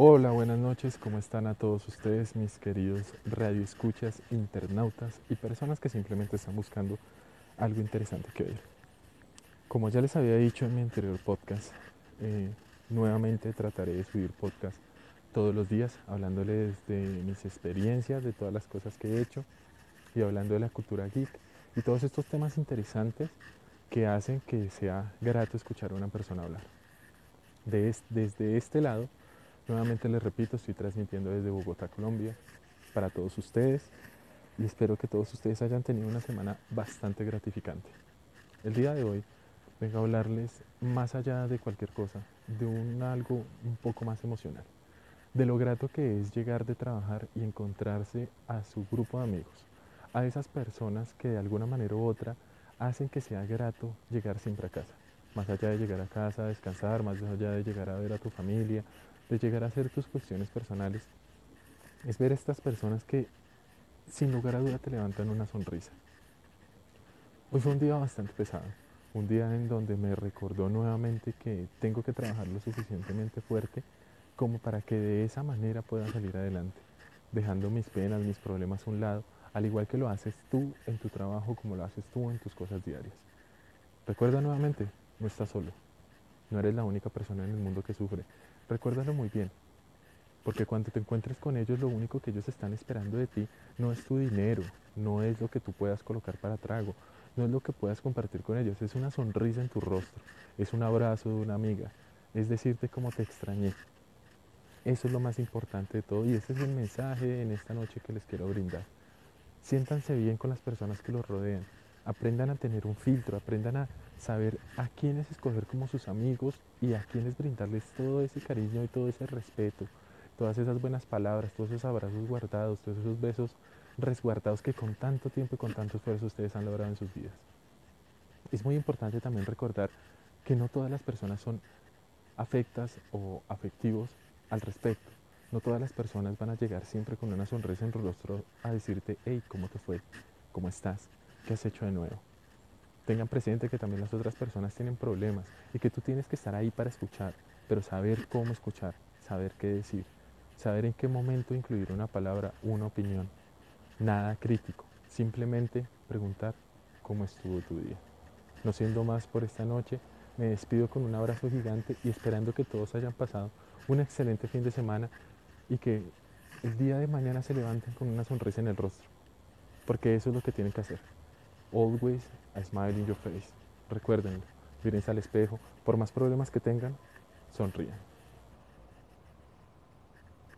Hola, buenas noches, ¿cómo están a todos ustedes, mis queridos radioescuchas, internautas y personas que simplemente están buscando algo interesante que oír? Como ya les había dicho en mi anterior podcast, eh, nuevamente trataré de subir podcast todos los días, hablándoles de mis experiencias, de todas las cosas que he hecho y hablando de la cultura geek y todos estos temas interesantes que hacen que sea grato escuchar a una persona hablar. desde este lado, Nuevamente les repito, estoy transmitiendo desde Bogotá, Colombia, para todos ustedes y espero que todos ustedes hayan tenido una semana bastante gratificante. El día de hoy vengo a hablarles más allá de cualquier cosa, de un algo un poco más emocional, de lo grato que es llegar de trabajar y encontrarse a su grupo de amigos, a esas personas que de alguna manera u otra hacen que sea grato llegar siempre a casa, más allá de llegar a casa a descansar, más allá de llegar a ver a tu familia, de llegar a hacer tus cuestiones personales, es ver a estas personas que sin lugar a duda te levantan una sonrisa. Hoy fue un día bastante pesado, un día en donde me recordó nuevamente que tengo que trabajar lo suficientemente fuerte como para que de esa manera pueda salir adelante, dejando mis penas, mis problemas a un lado, al igual que lo haces tú en tu trabajo como lo haces tú en tus cosas diarias. Recuerda nuevamente, no estás solo, no eres la única persona en el mundo que sufre, Recuérdalo muy bien, porque cuando te encuentres con ellos, lo único que ellos están esperando de ti no es tu dinero, no es lo que tú puedas colocar para trago, no es lo que puedas compartir con ellos, es una sonrisa en tu rostro, es un abrazo de una amiga, es decirte cómo te extrañé. Eso es lo más importante de todo y ese es el mensaje en esta noche que les quiero brindar. Siéntanse bien con las personas que los rodean, aprendan a tener un filtro, aprendan a saber a quiénes escoger como sus amigos y a quiénes brindarles todo ese cariño y todo ese respeto, todas esas buenas palabras, todos esos abrazos guardados, todos esos besos resguardados que con tanto tiempo y con tanto esfuerzo ustedes han logrado en sus vidas. Es muy importante también recordar que no todas las personas son afectas o afectivos al respecto. No todas las personas van a llegar siempre con una sonrisa en el rostro a decirte, hey, ¿cómo te fue? ¿Cómo estás? ¿Qué has hecho de nuevo? Tengan presente que también las otras personas tienen problemas y que tú tienes que estar ahí para escuchar, pero saber cómo escuchar, saber qué decir, saber en qué momento incluir una palabra, una opinión. Nada crítico, simplemente preguntar cómo estuvo tu día. No siendo más por esta noche, me despido con un abrazo gigante y esperando que todos hayan pasado un excelente fin de semana y que el día de mañana se levanten con una sonrisa en el rostro, porque eso es lo que tienen que hacer. Always a smile in your face. Recuérdenlo, mírense al espejo, por más problemas que tengan, sonríen.